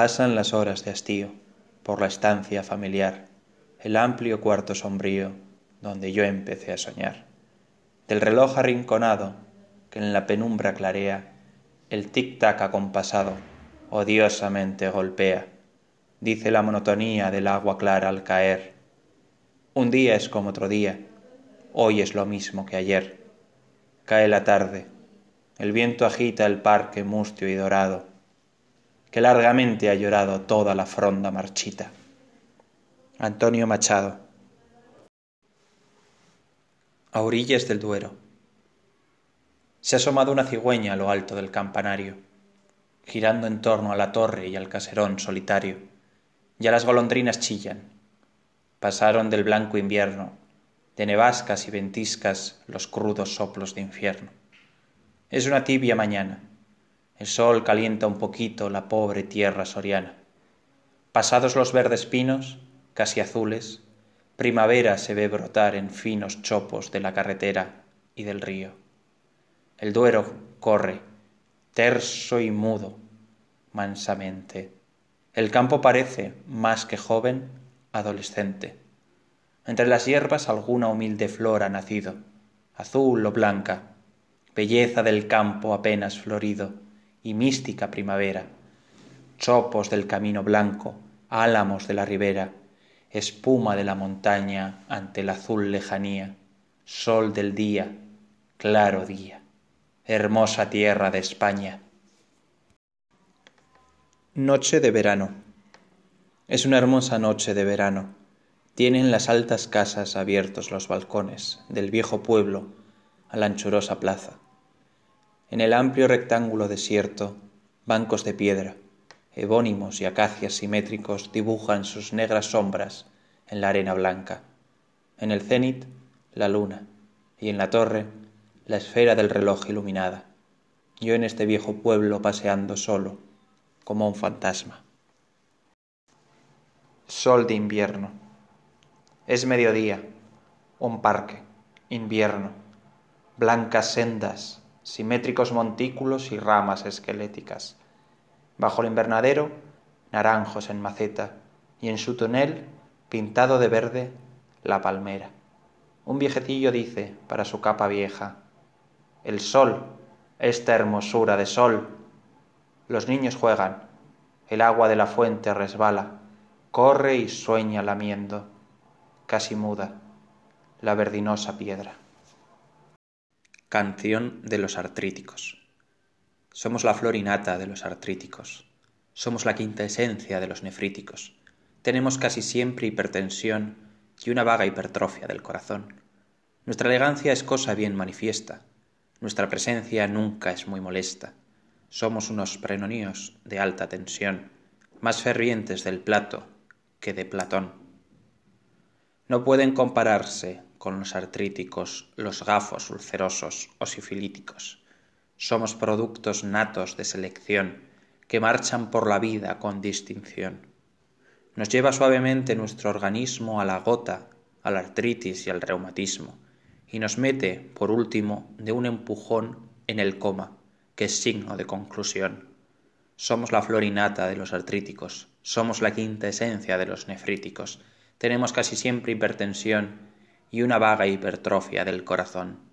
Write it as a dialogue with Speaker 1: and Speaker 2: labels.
Speaker 1: Pasan las horas de hastío por la estancia familiar, el amplio cuarto sombrío donde yo empecé a soñar. Del reloj arrinconado que en la penumbra clarea, el tic-tac acompasado odiosamente golpea. Dice la monotonía del agua clara al caer. Un día es como otro día, hoy es lo mismo que ayer. Cae la tarde, el viento agita el parque mustio y dorado, que largamente ha llorado toda la fronda marchita. Antonio Machado. A orillas del Duero. Se ha asomado una cigüeña a lo alto del campanario, girando en torno a la torre y al caserón solitario. Ya las golondrinas chillan. Pasaron del blanco invierno, de nevascas y ventiscas los crudos soplos de infierno. Es una tibia mañana el sol calienta un poquito la pobre tierra soriana. Pasados los verdes pinos, casi azules, primavera se ve brotar en finos chopos de la carretera y del río. El Duero corre, terso y mudo, mansamente. El campo parece, más que joven, adolescente. Entre las hierbas alguna humilde flor ha nacido, azul o blanca, belleza del campo apenas florido y mística primavera, chopos del camino blanco, álamos de la ribera, espuma de la montaña ante la azul lejanía, sol del día, claro día, hermosa tierra de España. Noche de verano. Es una hermosa noche de verano. Tienen las altas casas abiertos los balcones del viejo pueblo a la anchurosa plaza en el amplio rectángulo desierto, bancos de piedra, ebónimos y acacias simétricos dibujan sus negras sombras en la arena blanca. En el cenit, la luna, y en la torre, la esfera del reloj iluminada. Yo en este viejo pueblo paseando solo, como un fantasma. Sol de invierno. Es mediodía, un parque, invierno, blancas sendas, simétricos montículos y ramas esqueléticas. Bajo el invernadero, naranjos en maceta, y en su tonel, pintado de verde, la palmera. Un viejecillo dice, para su capa vieja, el sol, esta hermosura de sol. Los niños juegan, el agua de la fuente resbala, corre y sueña lamiendo, casi muda, la verdinosa piedra. Canción de los artríticos. Somos la flor innata de los artríticos. Somos la quinta esencia de los nefríticos. Tenemos casi siempre hipertensión y una vaga hipertrofia del corazón. Nuestra elegancia es cosa bien manifiesta. Nuestra presencia nunca es muy molesta. Somos unos prenoníos de alta tensión, más fervientes del plato que de Platón. No pueden compararse con los artríticos, los gafos ulcerosos o sifilíticos. Somos productos natos de selección que marchan por la vida con distinción. Nos lleva suavemente nuestro organismo a la gota, a la artritis y al reumatismo, y nos mete, por último, de un empujón en el coma, que es signo de conclusión. Somos la florinata de los artríticos, somos la quinta esencia de los nefríticos, tenemos casi siempre hipertensión y una vaga hipertrofia del corazón.